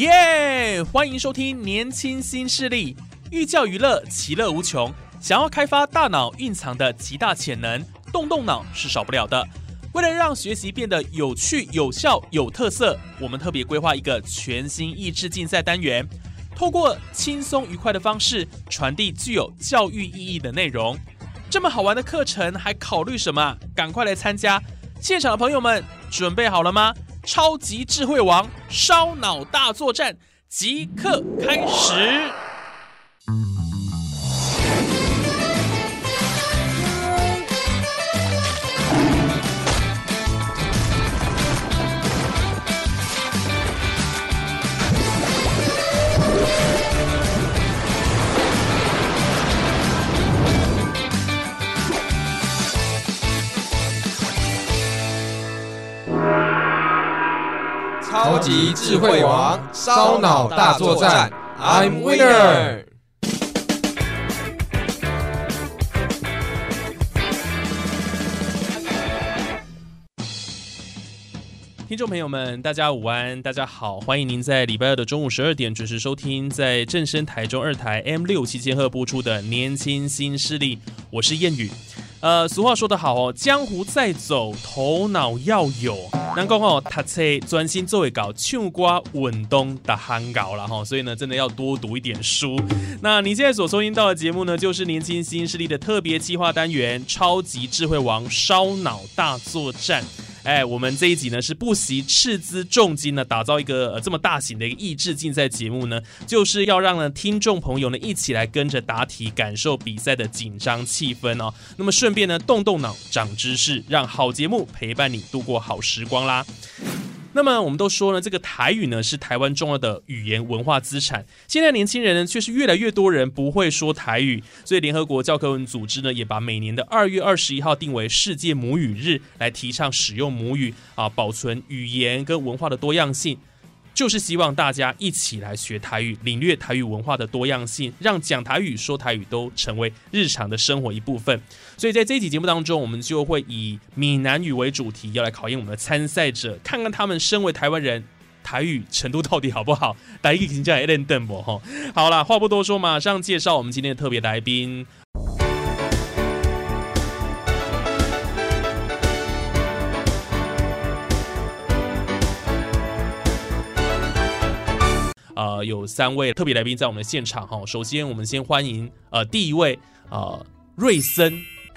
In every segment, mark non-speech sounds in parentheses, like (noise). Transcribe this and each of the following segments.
耶！欢迎收听《年轻新势力》，寓教于乐，其乐无穷。想要开发大脑蕴藏的极大潜能，动动脑是少不了的。为了让学习变得有趣、有效、有特色，我们特别规划一个全新益智竞赛单元，透过轻松愉快的方式传递具有教育意义的内容。这么好玩的课程，还考虑什么？赶快来参加！现场的朋友们，准备好了吗？超级智慧王烧脑大作战即刻开始！超级智慧王烧脑大作战，I'm winner。听众朋友们，大家午安，大家好，欢迎您在礼拜二的中午十二点准时收听在正声台中二台 M 六七千赫播出的《年轻新势力》，我是谚语。呃，俗话说得好哦，江湖再走，头脑要有。难讲哦，读册专心做一搞，唱歌稳东的憨搞了哈。所以呢，真的要多读一点书。那你现在所收听到的节目呢，就是年轻新势力的特别计划单元——超级智慧王烧脑大作战。哎，我们这一集呢是不惜斥资重金呢，打造一个呃这么大型的一个益智竞赛节目呢，就是要让呢听众朋友呢一起来跟着答题，感受比赛的紧张气氛哦。那么顺便呢动动脑，长知识，让好节目陪伴你度过好时光啦。那么我们都说呢，这个台语呢是台湾重要的语言文化资产。现在年轻人呢却是越来越多人不会说台语，所以联合国教科文组织呢也把每年的二月二十一号定为世界母语日，来提倡使用母语啊，保存语言跟文化的多样性。就是希望大家一起来学台语，领略台语文化的多样性，让讲台语、说台语都成为日常的生活一部分。所以在这一集节目当中，我们就会以闽南语为主题，要来考验我们的参赛者，看看他们身为台湾人，台语程度到底好不好。来一个评价 a l n 邓博哈。好了，话不多说，马上介绍我们今天的特别来宾。呃，有三位特别来宾在我们的现场哈。首先，我们先欢迎呃第一位呃瑞森。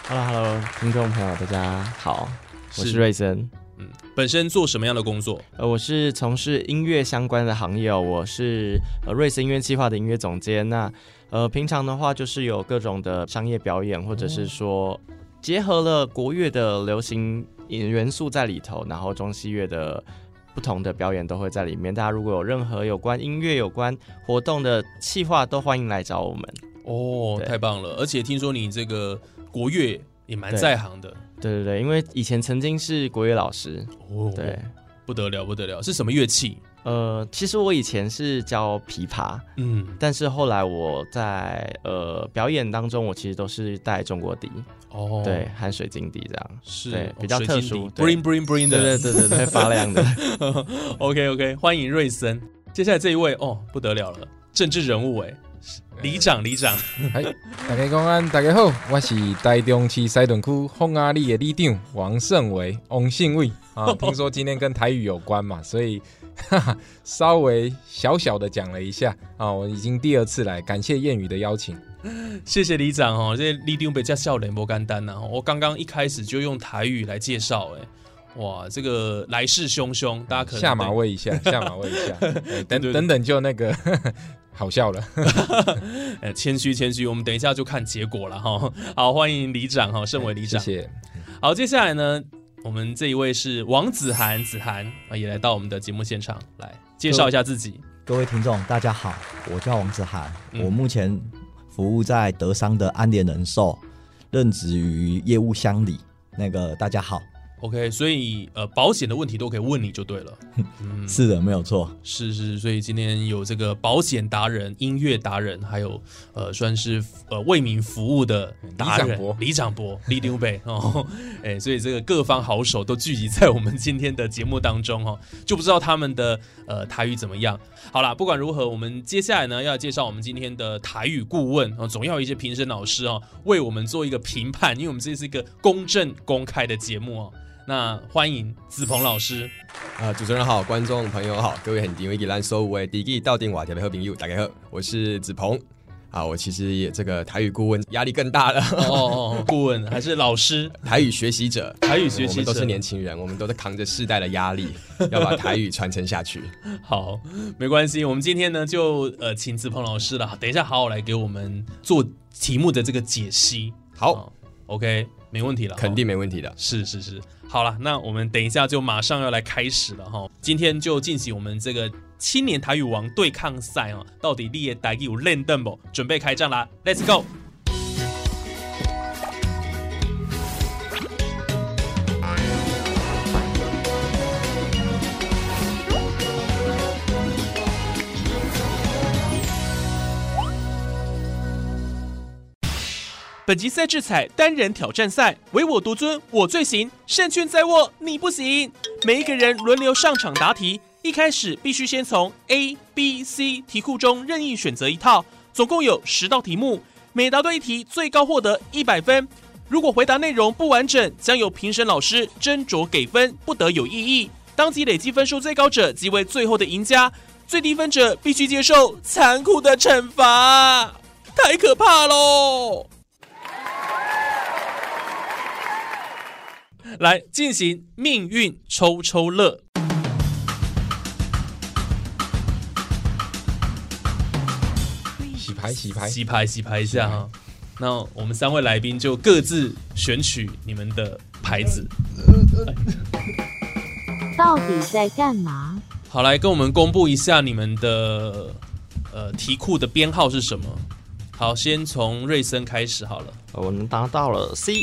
Hello Hello，听众朋友大家好，我是瑞森。嗯，本身做什么样的工作？呃，我是从事音乐相关的行业哦，我是呃瑞森音乐计划的音乐总监。那呃平常的话就是有各种的商业表演，或者是说结合了国乐的流行元素在里头，然后中西乐的。不同的表演都会在里面，大家如果有任何有关音乐、有关活动的企划，都欢迎来找我们。哦，太棒了！而且听说你这个国乐也蛮在行的，对对对，因为以前曾经是国乐老师，哦，对，不得了，不得了，是什么乐器？呃，其实我以前是教琵琶，嗯，但是后来我在呃表演当中，我其实都是带中国笛，哦，对，含水晶笛这样，是对哦比较特殊，bling bling bling 对的，对对对对，会发亮的。(laughs) OK OK，欢迎瑞森。接下来这一位哦，不得了了，政治人物哎，里长里长，嗨，大家公安，大家好，我是台中市西屯区凤阿里的里长王胜伟、王信伟啊。听说今天跟台语有关嘛，所以哈 (laughs) 哈稍微小小的讲了一下啊。我已经第二次来，感谢谚语的邀请。谢谢里长哦，这里长被叫笑脸不干单呐。我刚刚一开始就用台语来介绍，哎，哇，这个来势汹汹，大家可能下马威一下，下马威一下，(laughs) 哎等等等就那个 (laughs) 好笑了。呃，谦虚谦虚，我们等一下就看结果了哈。好，欢迎里长哈，盛伟里长。谢谢。好，接下来呢，我们这一位是王子涵，子涵啊，也来到我们的节目现场来介绍一下自己。各位听众，大家好，我叫王子涵，嗯我目前服务在德商的安联人寿，任职于业务乡里。那个大家好，OK，所以呃，保险的问题都可以问你就对了。嗯，(laughs) 是的，没有错。是是，所以今天有这个保险达人、音乐达人，还有呃，算是呃为民服务的达人李长博李长博、李丢北哦，(laughs) 哎，所以这个各方好手都聚集在我们今天的节目当中哦，就不知道他们的呃台语怎么样。好啦，不管如何，我们接下来呢要介绍我们今天的台语顾问哦，总要有一些评审老师哦为我们做一个评判，因为我们这是一个公正公开的节目哦。那欢迎子鹏老师。啊、主持人好，观众朋友好，各位很顶一兰收为第一到电话特别好朋友，大家好，我是子鹏。啊，我其实也这个台语顾问压力更大了，哦哦哦，顾问还是老师？台语学习者，台语学习者我们都是年轻人，我们都在扛着世代的压力，(laughs) 要把台语传承下去。好，没关系，我们今天呢就呃请子鹏老师了，等一下好好来给我们做题目的这个解析。好，哦，OK，没问题了，肯定没问题的。是是是，好了，那我们等一下就马上要来开始了哈。今天就进行我们这个青年台语王对抗赛啊，到底立业台语有练邓不？准备开战啦，Let's go！本集赛制采单人挑战赛，唯我独尊，我最行，胜券在握，你不行。每一个人轮流上场答题，一开始必须先从 A、B、C 题库中任意选择一套，总共有十道题目，每答对一题最高获得一百分。如果回答内容不完整，将由评审老师斟酌给分，不得有异议。当即累积分数最高者即为最后的赢家，最低分者必须接受残酷的惩罚。太可怕喽！来进行命运抽抽乐。洗牌洗牌，洗牌洗牌一下哈。那我们三位来宾就各自选取你们的牌子，到底在干嘛？好来跟我们公布一下你们的呃题库的编号是什么。好，先从瑞森开始好了。我们拿到了 C，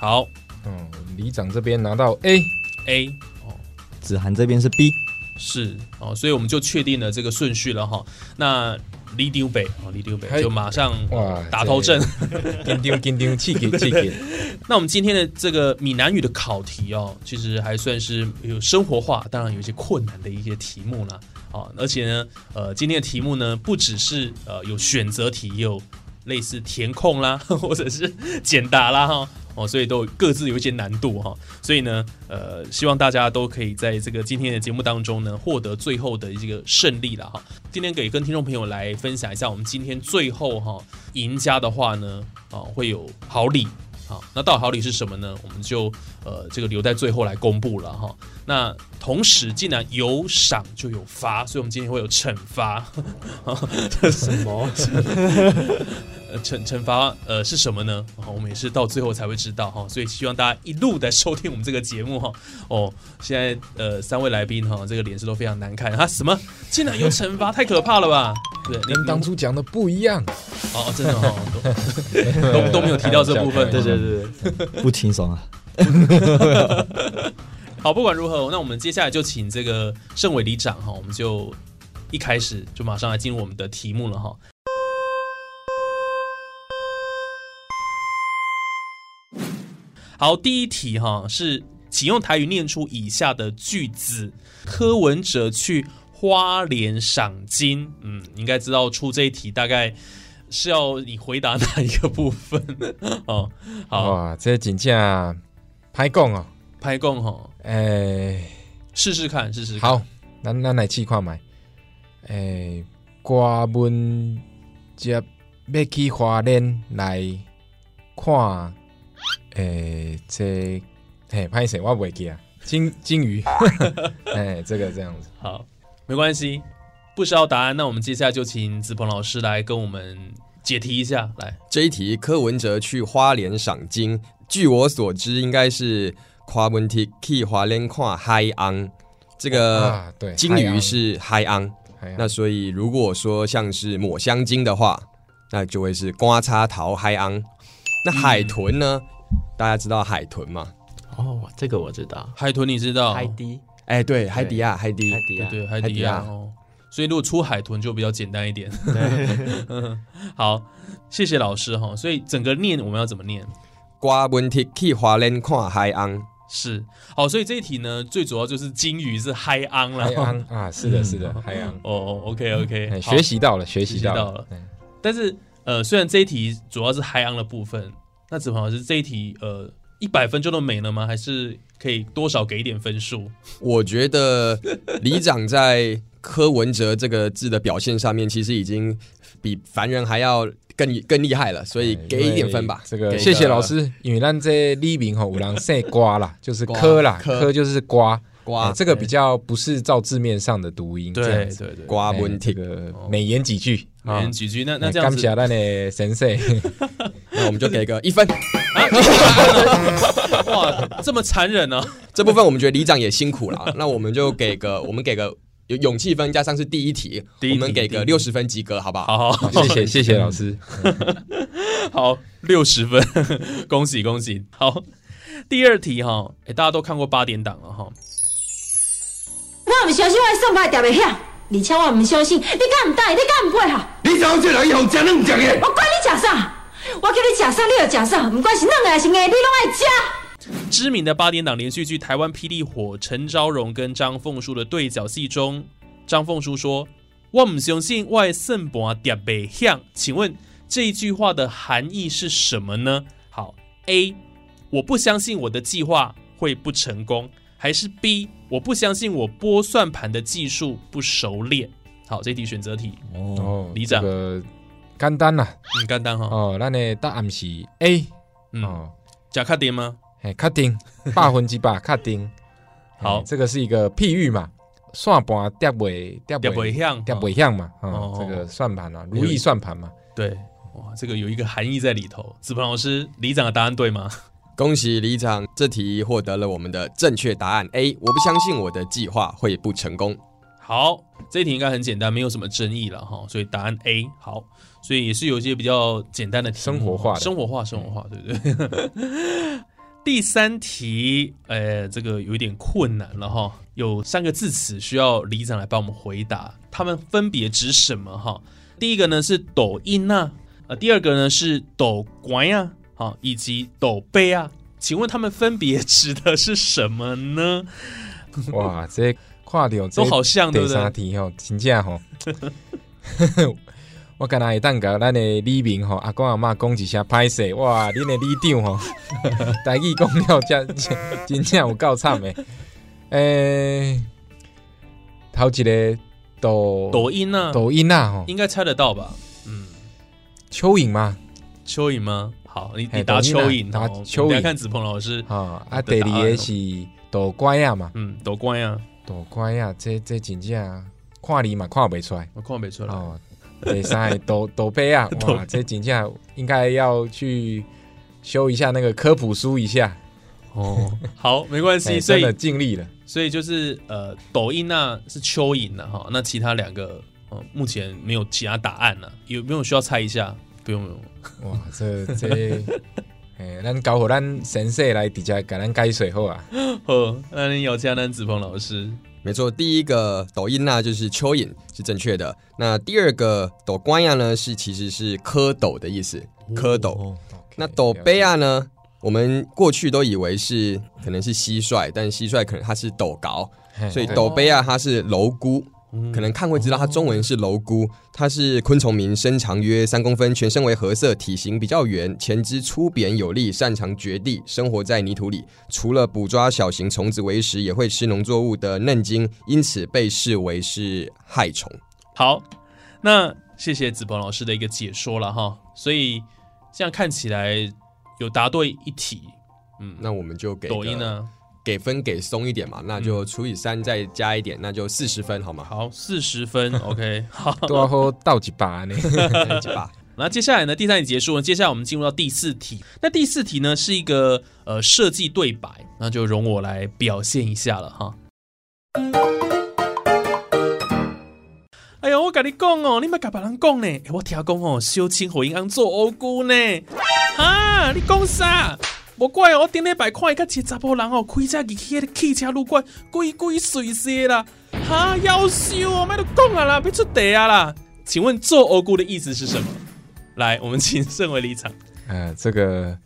好嗯，里长这边拿到 A，，A 哦子涵这边是 B，是哦，所以我们就确定了这个顺序了哈。那李丢北哦，李丢北嘿就马上哇打头阵。紧张紧张，气给气给，那我们今天的这个闽南语的考题哦，其实还算是有生活化，当然有一些困难的一些题目啦。啊，而且呢，呃，今天的题目呢，不只是呃有选择题，也有类似填空啦，(laughs) 或者是简答啦哈。哦，哦所以都各自有一些难度哈，所以呢，呃，希望大家都可以在这个今天的节目当中呢，获得最后的一个胜利了哈。今天给跟听众朋友来分享一下，我们今天最后哈赢家的话呢，啊会有好礼好，那到好礼是什么呢？我们就呃这个留在最后来公布了哈。那同时，既然有赏就有罚，所以我们今天会有惩罚。这 (laughs) 什么？呃，惩惩罚呃是什么呢？啊，我们也是到最后才会知道哈。所以希望大家一路的收听我们这个节目哈。哦，现在呃三位来宾哈，这个脸色都非常难看啊。什么？竟然有惩罚，太可怕了吧？对，你跟当初讲的不一样。哦，真的哦，都都都没有提到这部分。(laughs) 对对对对，不轻松啊。(laughs) 好，不管如何，那我们接下来就请这个盛伟里长哈，我们就一开始就马上来进入我们的题目了哈。好，第一题哈是，请用台语念出以下的句子。柯文哲去花莲赏金，嗯，你应该知道出这一题大概是要你回答哪一个部分 (laughs) 哦。好，哇，这真正歹讲哦。拍供哈，诶，试试看，试试看。好，咱咱来试看觅。诶，郭文接要去花莲来看，诶，这嘿，歹势，我不会记啊。金金鱼，(laughs) 哎，这个这样子。好，没关系，不知道答案，那我们接下来就请子鹏老师来跟我们解题一下。来，这一题柯文哲去花莲赏金，据我所知应该是跨文题去花莲看海昂，这个金鱼是海昂。那所以如果说像是抹香鲸的话，那就会是刮叉桃海昂。那海豚呢？大家知道海豚吗？哦，这个我知道。海豚你知道？海迪，哎，对，海迪亚，海迪海，迪啊，对对，海海底亚哦。所以如果出海豚就比较简单一点。(laughs) 好，谢谢老师哈。所以整个念我们要怎么念？瓜文题去华人看海昂。是好，所以这一题呢，最主要就是金鱼是海昂了。海昂 (laughs) 啊，是的，是的，海洋。哦，OK OK，哎学习到了，学习到了但是呃，虽然这一题主要是海昂的部分，那子鹏老师这一题呃一百分就都没了吗？还是可以多少给一点分数？(laughs) 我觉得里长在柯文哲这个字的表现上面，其实已经比凡人还要更更厉害了，所以哎给一点分吧。这个给谢谢老师，因为咱这李明吼有人姓瓜啦，就是瓜科啦，科科就是瓜。瓜哎这个比较不是照字面上的读音，这对样子对对，哎刮文题，这个美言几句每人几句，那那哎这样子感谢咱的先生，(laughs) 那我们就给个一分。(laughs) 哇，这么残忍呢、这部分我们觉得里长也辛苦了，(laughs) 那我们就给个我们给个有勇气分，加上是第一题，第一题我们给个六十分及格，好不好？好好好谢谢谢谢老师。好，六十分，恭喜恭喜。好，第二题哈，哎，大家都看过八点档了哈。我唔相信我的算牌调袂响，而且我唔相信你敢唔答应，你敢唔配合？你怎这人以后吃嫩食的？我管你食啥，我叫你食啥你就食啥，唔管是软的还是硬，你拢爱食。知名的八点档连续剧《台湾霹雳火》，陈昭荣跟张凤书的对角戏中，张凤书说：“我唔相信我的算盘调袂响。”请问这一句话的含义是什么呢？好，A，我不相信我的计划会不成功，还是 B，我不相信我拨算盘的技术不熟练。好，这题选择题，哦，哦，里长。这个简单啦，很简单哈。哦，咱的答案是 A，嗯，哦，假卡丁吗？哎，卡丁，百分之百 (laughs) 卡丁。好。哎这个是一个譬喻嘛，算盘调袂调调袂响，调袂响嘛，哦哦，这个算盘啊，如意算盘嘛，对，哇，这个有一个含义在里头。子鹏老师，李长的答案对吗？恭喜李长，这题获得了我们的正确答案 A。我不相信我的计划会不成功。好，这一题应该很简单，没有什么争议了哈，所以答案 A 好，所以也是有一些比较简单的题生活化生活化，生活化，对不对？(laughs) 第三题，呃，这个有一点困难了哈，有三个字词需要李长来帮我们回答，它们分别指什么哈？第一个呢是抖音呐、呃，第二个呢是抖乖呀，好，以及抖杯啊，请问他们分别指的是什么呢？哇，这看到这都好像，对第不对？三题吼，真正吼，(laughs) 我敢若会当甲咱的李明吼阿公阿嬷讲一声歹势，哇，恁的李长吼，(laughs) 台语讲了真真正有够惨的。诶、头一个抖抖音啊、抖音啊吼，应该猜得到吧？嗯，蚯蚓吗，蚯蚓吗？好，你你答抖音啊蚯蚓，答蚯蚓看子鹏老师，啊啊，的第二个是抖乖啊嘛，嗯，抖乖啊，抖乖啊，这这真正看你嘛看袂出来。我看不出来。哦，第三个抖 (laughs) 抖杯啊，(laughs) 哇，这真正应该要去修一下那个科普书一下，哦，好，没关系，(laughs) 哎所以尽力了。所以就是呃，抖音那是蚯蚓的哈，那其他两个呃目前没有其他答案了，有没有需要猜一下？不用不用，(laughs) 哇，这这，哎，咱搞好咱先生来直接给咱解水好啊。(laughs) 好，那你有加南子鹏老师，没错，第一个抖音呐就是蚯蚓是正确的。那第二个抖关呀呢是其实是蝌蚪的意思，蝌蚪。哦那抖杯啊呢，我们过去都以为是可能是蟋蟀，但蟋蟀可能它是抖高，所以对斗杯啊它是蝼蛄。嗯可能看会知道，它中文是蝼蛄，它是昆虫名，身长约三公分，全身为褐色，体型比较圆，前肢粗扁有力，擅长掘地，生活在泥土里。除了捕抓小型虫子为食，也会吃农作物的嫩茎，因此被视为是害虫。好，那谢谢子鹏老师的一个解说了哈，所以这样看起来有答对一题，嗯，那我们就给抖音呢？给分给松一点嘛，那就除以三再加一点，那就四十分好吗？好，四十分，(laughs) OK，好，多喝倒几把呢？(laughs) 几把。(laughs) 那接下来呢？第三题结束了，接下来我们进入到第四题。那第四题呢是一个呃设计对白，那就容我来表现一下了哈。哎呀，我跟你讲哦，你莫甲别人讲呢。我听讲哦，小青和银行做欧姑呢。哈，你讲啥？无怪哦，我顶礼拜看一个七查甫人哦，开车入去个汽车旅馆，鬼鬼祟祟啦。哈，夭寿哦，莫都讲啊啦，别出地啊啦。请问做欧姑的意思是什么？来，我们请盛伟离场。(laughs) 呃，这个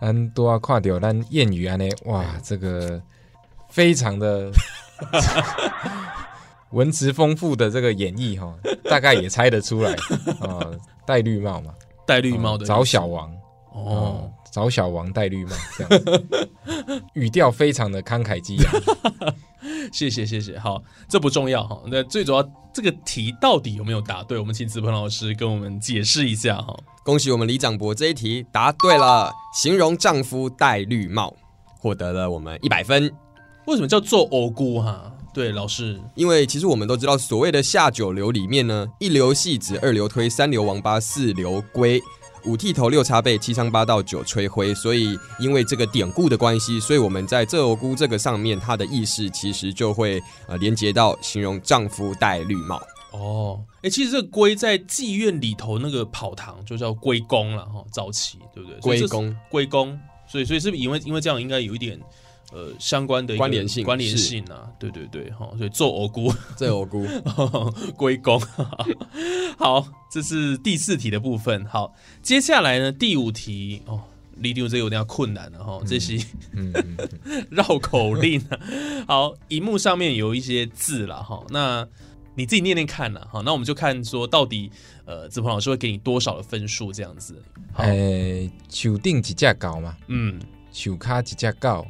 咱多啊看到咱谚语啊呢，哇，这个非常的 (laughs) 文词丰富的这个演绎哈，大概也猜得出来啊，戴绿帽嘛，戴绿帽的找小王哦，找小王戴绿帽这样，(laughs) 语调非常的慷慨激昂。(laughs) 谢谢谢谢，好，这不重要哈。那最主要这个题到底有没有答对？我们请子鹏老师跟我们解释一下哈。恭喜我们李长博这一题答对了，形容丈夫戴绿帽，获得了我们一百分。为什么叫做欧姑哈？对，老师，因为其实我们都知道，所谓的下九流里面呢，一流戏子，二流推，三流王八，四流龟。五剃头六叉背七 sang 八道九吹灰，所以因为这个典故的关系，所以我们在这欧姑这个上面，它的意思其实就会呃连接到形容丈夫戴绿帽。哦，哎，其实这个龟在妓院里头那个跑堂就叫龟公了哈，早期对不对？龟公，龟公，所以所以是不是因为因为这样应该有一点。呃，相关的关联性，关联性啊，对对对，哈，所以做鹅菇，做鹅菇，(laughs) 归功。(laughs) 好，这是第四题的部分。好，接下来呢，第五题哦，离丢这有点困难了哈，这些 (laughs) 绕口令。好，荧幕上面有一些字了哈，那你自己念念看呢。好，那我们就看说到底，呃，子鹏老师会给你多少的分数这样子？呃，树顶一只狗嘛，嗯，树卡一只狗。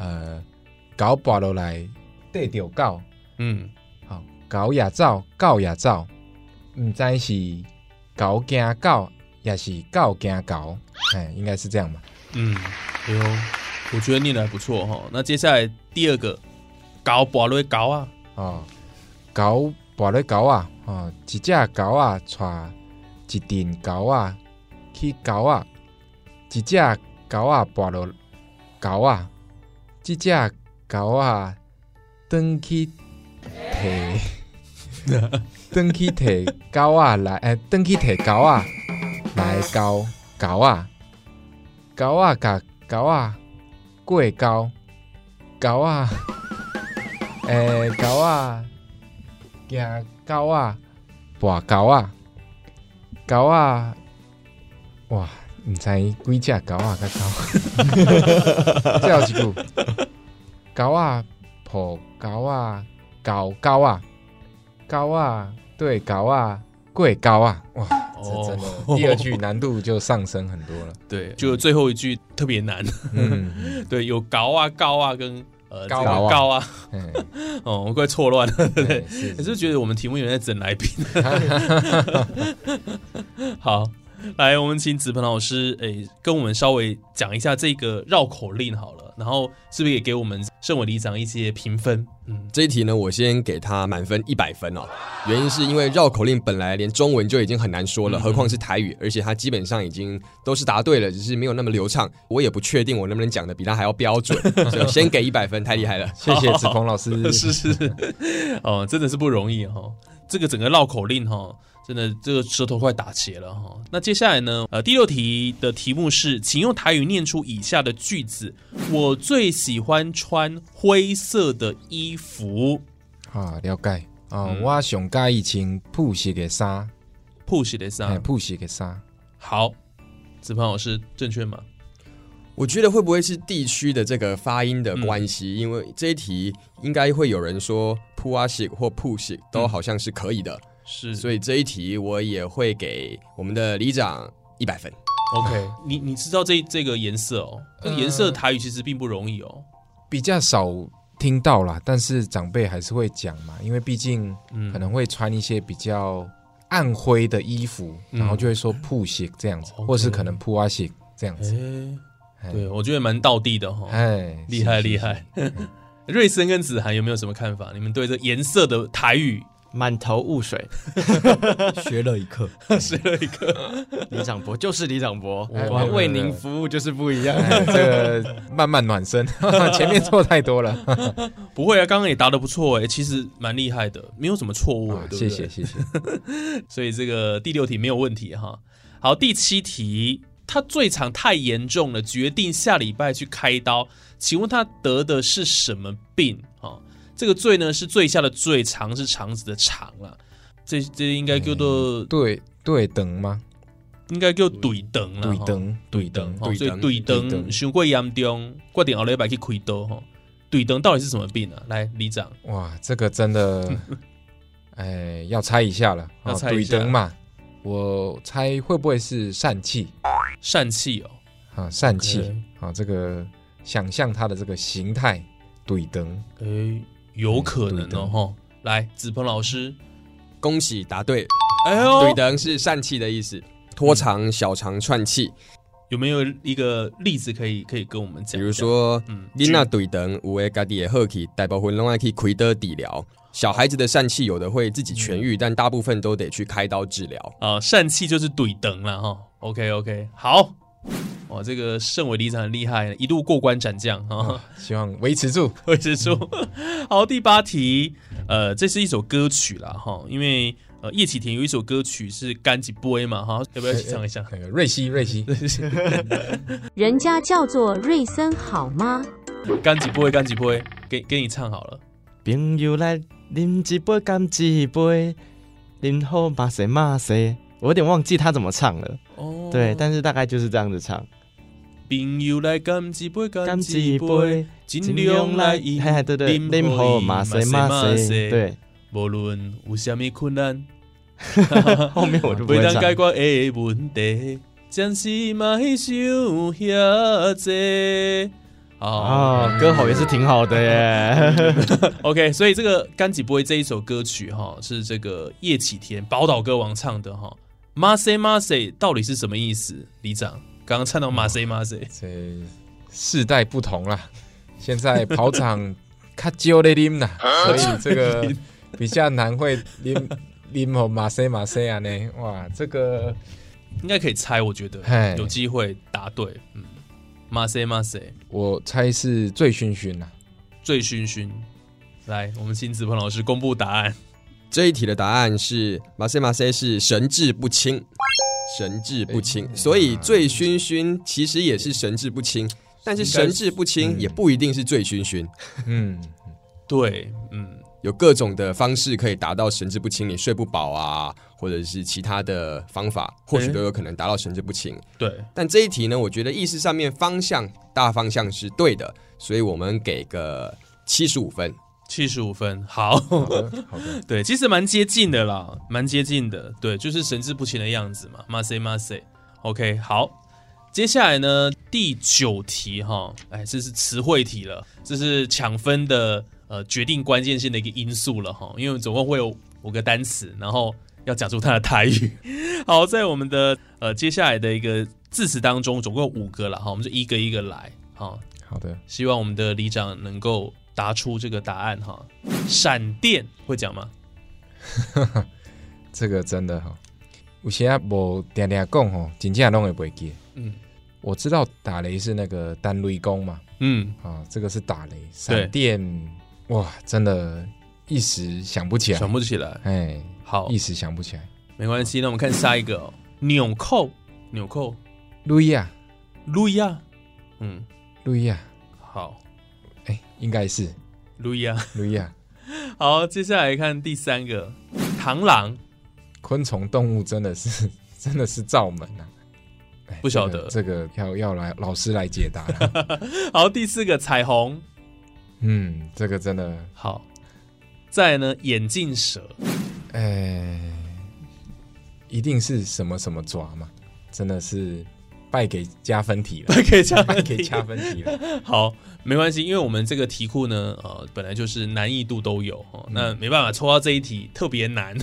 呃，狗跋落来缀着狗，嗯，好，狗也走，狗也走，毋知是狗惊狗，也是狗惊狗，哎，应该是这样吧？嗯，哎呦，我觉得念的还不错哈。那接下来第二个，狗跋落狗啊，哦，狗跋落狗啊，哦，一只狗啊，带一阵狗啊去狗啊，一只狗啊跋落狗啊。即只狗啊，登去摕，登去摕狗啊来，诶，登去摕狗啊来交狗啊，狗啊甲狗啊过交，狗啊，诶，狗啊惊狗啊跋狗啊，狗啊，哇！唔知几只狗啊，较高，最后一句，狗啊，抱狗啊，高高啊，狗啊，对狗啊，贵狗啊，哇，这真的第二句难度就上升很多了。(laughs) 对，就最后一句特别难。嗯，(laughs) 对，有高啊，高啊，跟呃高啊，高啊，(laughs) 哦，我快错乱了，对不对？可是觉得我们题目有点在整来宾。好。(laughs) 来，我们请子鹏老师，诶，跟我们稍微讲一下这个绕口令好了，然后是不是也给我们盛伟里长一些评分？嗯，这一题呢，我先给他满分一百分哦。原因是因为绕口令本来连中文就已经很难说了，何况是台语，而且他基本上已经都是答对了，只是没有那么流畅。我也不确定我能不能讲的比他还要标准，(laughs) 所以先给一百分，太厉害了。谢谢子鹏老师，(laughs) 是是，哦，真的是不容易哈。这个整个绕口令哈。真的，这个舌头快打结了哈。那接下来呢？呃，第六题的题目是，请用台语念出以下的句子：我最喜欢穿灰色的衣服。啊，了解啊，我上介意穿朴实的衫，朴实的衫，朴实的衫。好，子鹏老师正确吗？我觉得会不会是地区的这个发音的关系？因为这一题应该会有人说 push 或 push 都好像是可以的。是，所以这一题我也会给我们的里长一百分。OK，(laughs) 你你知道这这个颜色哦？这个颜色台语其实并不容易哦，比较少听到啦，但是长辈还是会讲嘛，因为毕竟可能会穿一些比较暗灰的衣服，然后就会说铺鞋这样子，或是可能铺阿鞋这样子。对我觉得蛮道地的哈，哎，厉害是厉害。(laughs) 瑞森跟子涵有没有什么看法？你们对这颜色的台语满头雾水，(laughs) 学了一课，(laughs) 学了一课。李长博就是李长博，哎我为您服务就是不一样。哎这个慢慢暖身，(laughs) 前面错太多了。不会啊，刚刚也答的不错哎，其实蛮厉害的，没有什么错误哎，对不对谢谢谢谢。所以这个第六题没有问题哈。好，第七题，他最长太严重了，决定下礼拜去开刀。请问他得的是什么病？哈，这个罪呢是最下的最长是肠子的肠了。这这应该叫做对对等吗？应该叫对灯了，对灯对灯哦所以对对灯灯伤过严重，决定后礼拜去开刀哈。对灯到底是什么病啊？来，李长，哇，这个真的，(laughs) 哎，要猜一下了。(laughs) 哦对要猜一下灯嘛，我猜会不会是疝气疝气哦，啊？疝气啊，这个想象它的这个形态，对灯。诶，有可能哦哈。来，子鹏老师，恭喜答对，哎呦，对等是疝气的意思，拖长小肠串气。有没有一个例子可以可以跟我们讲？比如，说，嗯，囡仔对等有的家己的好奇，大部分拢爱去开刀治疗。小孩子的疝气有的会自己痊愈，但大部分都得去开刀治疗。啊，疝气就是怼灯了哈。OK OK，好，哇，这个盛伟里长很厉害，一路过关斩将哈，希望维持住。(laughs) 维持住。好，第八题，呃，这是一首歌曲啦哈，因为呃叶启田有一首歌曲是《干几杯》嘛哈，要不要一起唱一下？那个瑞希，瑞希，(laughs) 人家叫做瑞森好吗？干几杯，干几杯，给给你唱好了。朋友来啉一杯，干几杯，啉后马谁马谁。我有点忘记他怎么唱了，哦对，但是大概就是这样子唱。朋友来干几杯，干干几杯一杯，，尽量来饮，嘿嘿对对，啉后马谁马谁，对，无论有啥物困难，(laughs) 后面我就不会唱。当解决的问题，暂时嘛去想遐济。哦哦，歌喉也是挺好的耶。(laughs) OK，所以这个《干几杯》这一首歌曲哈，是这个叶启田宝岛歌王唱的哈。马塞马塞到底是什么意思？李长刚刚唱到马塞马塞，这世代不同啦，现在跑场 (laughs) 较少咧啉啦，所以这个 (laughs) 比较难会啉啉哦马塞马塞啊呢。哇，这个应该可以猜，我觉得嘿有机会答对。嗯，马塞马塞，我猜是醉醺醺啦。醉醺醺。来，我们请子鹏老师公布答案。这一题的答案是马塞马塞是神志不清，神志不清，所以醉醺醺其实也是神志不清，但是神志不清也不一定是醉醺醺，嗯，对，嗯，有各种的方式可以达到神志不清，你睡不饱啊，或者是其他的方法，或许都有可能达到神志不清。对，但这一题呢，我觉得意识上面方向大方向是对的，所以我们给个七十五分。七十五分，好，好的，好的。(laughs) 对，其实蛮接近的啦，蛮接近的，对，就是神志不清的样子嘛，马塞马塞，OK，好，接下来呢，第九题哈，哎，这是词汇题了，这是抢分的呃决定关键性的一个因素了哈，因为总共会有五个单词，然后要讲出它的台语。好，在我们的呃接下来的一个字词当中，总共有五个了哈，我们就一个一个来，好，好的，希望我们的里长能够答出这个答案哈。闪电会讲吗？(laughs) 这个真的哈，有些无定定讲吼，真正拢会袂记。嗯。我知道打雷是那个单雷公嘛，嗯，啊，这个是打雷，闪电，哇，真的一时想不起来，想不起来。哎，好。一，时想不起来。没关系，那我们看下一个、哦，纽扣，纽扣，路亚，路亚，嗯，路亚，好，哎，应该是。路亚。路亚。好，接下来看第三个，螳螂，昆虫动物真的是 (laughs) 真的是罩门啊！哎不晓得。这个这个要要来老师来解答了。(laughs) 好，第四个彩虹，嗯，这个真的，好，再呢眼镜蛇，哎，一定是什么什么爪嘛，真的是败给加分题了，(laughs) 败给加败给加分题了。(laughs) 好，没关系，因为我们这个题库呢，呃，本来就是难易度都有哦，那没办法抽到这一题特别难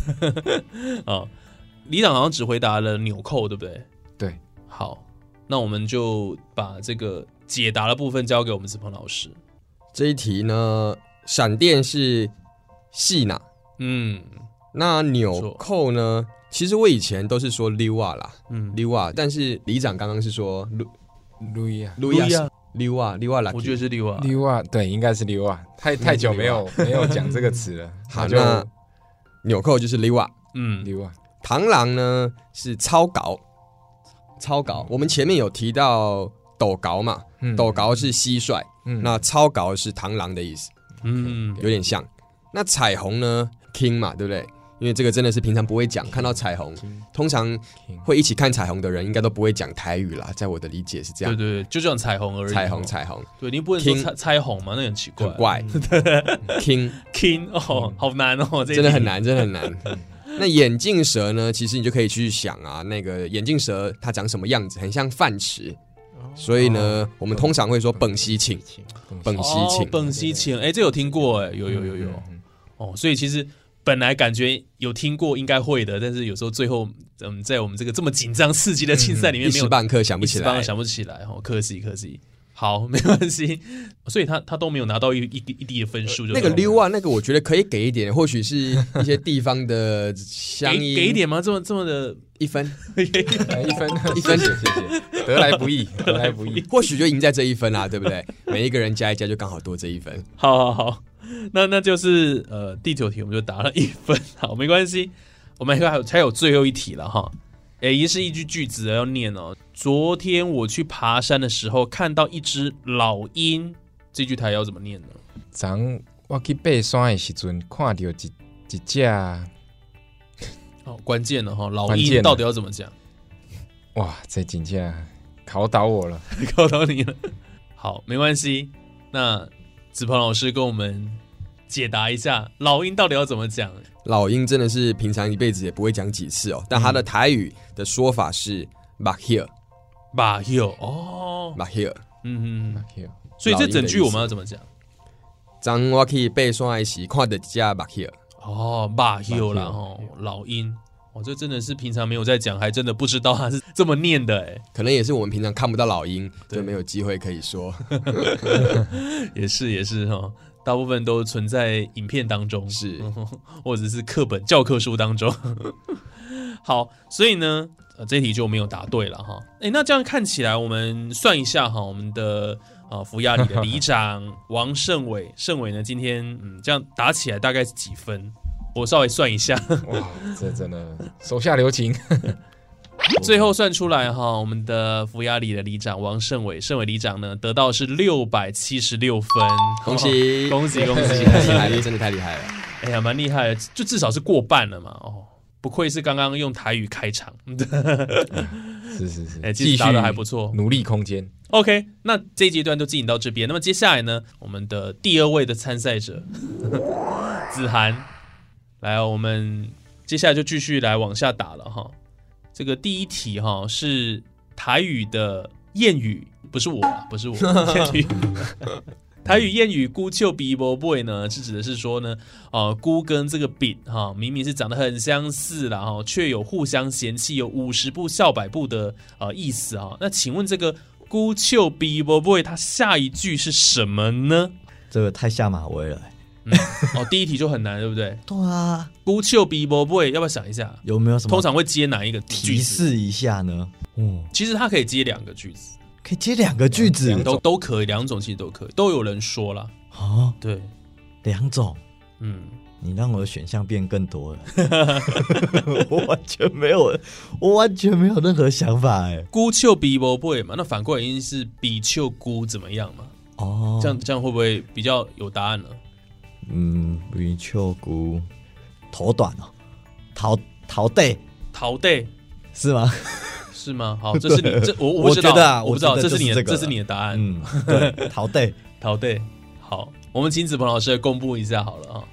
(laughs) 哦。李长好像只回答了纽扣，对不对？对，好，那我们就把这个解答的部分交给我们子鹏老师。这一题呢，闪电是细呐，嗯，那纽扣呢？其实我以前都是说溜啊啦，嗯，溜啊，但是里长刚刚是说路路亚路亚溜啊溜啊啦，我觉得是溜啊，溜啊，对，应该是溜啊，太太久没有没有讲这个词了。(laughs) 好，那纽扣就是溜啊，嗯，溜啊。螳螂呢是超稿，超稿。我们前面有提到斗稿嘛，斗稿是蟋蟀，那超稿是螳螂的意思，嗯，有点像。那彩虹呢，king 嘛，对不对？因为这个真的是平常不会讲，看到彩虹，通常会一起看彩虹的人，应该都不会讲台语啦。在我的理解是这样，对对对，就讲彩虹而已。彩虹，彩虹，对，你不能说彩彩虹吗？那很奇怪，很怪。(laughs) king king 哦，好难哦，真的很难，真的很难。(laughs) 那眼镜蛇呢？其实你就可以去想啊，那个眼镜蛇它长什么样子？很像饭匙，所以呢，我们通常会说本西请，本西请，本西请。哎，这有听过哎，有有有有。哦，所以其实。本来感觉有听过，应该会的，但是有时候最后，嗯，在我们这个这么紧张刺激的竞赛里面，一时半刻想不起来，一时半刻想不起来，哦，可惜可惜。好，没关系。(laughs) 所以他他都没有拿到一一一滴的分数，就那个溜啊，那个我觉得可以给一点，或许是 (laughs) 一些地方的乡音，给一点吗？这么这么的一分，(laughs) 一分一分，谢谢，得来不易，得来不易，或许就赢在这一分啦，对不对？每一个人加一加，就刚好多这一分。好好好。那那就是呃第九题我们就答了一分，好没关系，我们还有还有最后一题了哈，哎也是一句句子要念哦。昨天我去爬山的时候看到一只老鹰，这句台要怎么念呢？昨我去爬山的时阵看到一一只，哦关键了哈，老鹰到底要怎么讲？哇，这真正考倒我了，(laughs) 考倒你了。好没关系，那。子鹏老师跟我们解答一下，老鹰到底要怎么讲？老鹰真的是平常一辈子也不会讲几次哦，但他的台语的说法是 “back here”，“back here” 哦，“back here”，嗯嗯，“back here”。所以这整句我们要怎么讲？张我可以背双爱喜，看的家 “back here”，哦，“back here” 啦，哦，老鹰。我这真的是平常没有在讲，还真的不知道他是这么念的哎，可能也是我们平常看不到老鹰，就没有机会可以说。(laughs) 也是也是哈，大部分都存在影片当中，是 (laughs) 或者是课本教科书当中。(laughs) 好，所以呢，呃，这题就没有答对了哈。哎，那这样看起来，我们算一下哈，我们的啊福亚里的里长 (laughs) 王胜伟，胜伟呢今天嗯这样打起来大概是几分？我稍微算一下，哇，这真的手下留情。最后算出来哈，我们的福雅里的里长王胜伟，胜伟里长呢得到是六百七十六分，恭喜恭喜 (laughs) 恭喜，太厉害了，真的太厉害了。哎呀，蛮厉害的，就至少是过半了嘛。哦，不愧是刚刚用台语开场，(laughs) 是是是，哎，继续打的还不错，努力空间。OK，那这一阶段就进行到这边。那么接下来呢，我们的第二位的参赛者 (laughs) 子涵。来，我们接下来就继续来往下打了哈。这个第一题哈是台语的谚语，不是我，不是我。(laughs) 台语谚语“姑丘比伯 boy” 呢，是指的是说呢，啊，姑跟这个比哈，明明是长得很相似啦，哈，却有互相嫌弃，有五十步笑百步的呃意思啊。那请问这个“姑丘比伯 boy” 它下一句是什么呢？这个太下马威了。哦，第一题就很难，对不对？对啊，孤丘比伯 boy，要不要想一下？有没有什么？通常会接哪一个提示一下呢？哦，其实它可以接两个句子，可以接两个句子，都都可以，两种其实都可以，都有人说了。哦，对，两种，嗯，你让我的选项变更多了，(laughs) 我完全没有，我完全没有任何想法哎。孤丘比伯 boy 嘛，那反过来应该是比丘孤怎么样嘛？哦，这样这样会不会比较有答案了？嗯，比丘姑头短哦，桃桃对桃对是吗？是吗？(laughs) 好，这是你这我我觉得啊，我不知道这是你的这是你的答案。嗯，对，桃对桃对，好，我们请子鹏老师公布一下好了啊。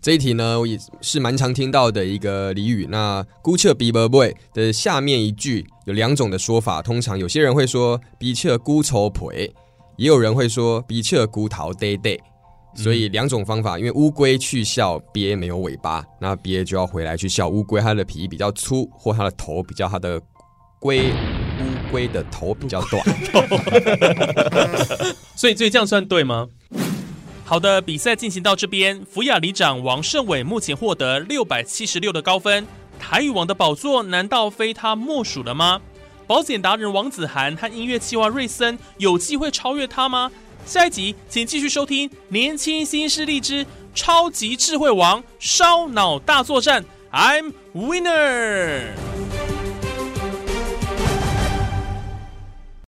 这一题呢，也是蛮常听到的一个俚语。那“孤彻比伯 boy” 的下面一句有两种的说法，通常有些人会说“比彻孤丑腿”，也有人会说“比彻孤桃爹爹”。所以两种方法，因为乌龟去笑鳖没有尾巴，那鳖就要回来去笑乌龟，它的皮比较粗，或它的头比较它的龟乌龟的头比较 (laughs) 短。所以，(laughs) 所以这样算对吗？好的，比赛进行到这边，福雅里长王胜伟目前获得六百七十六的高分，台语王的宝座难道非他莫属了吗？保险达人王子涵和音乐企划瑞森有机会超越他吗？下一集请继续收听《年轻新势力之超级智慧王烧脑大作战》，I'm winner。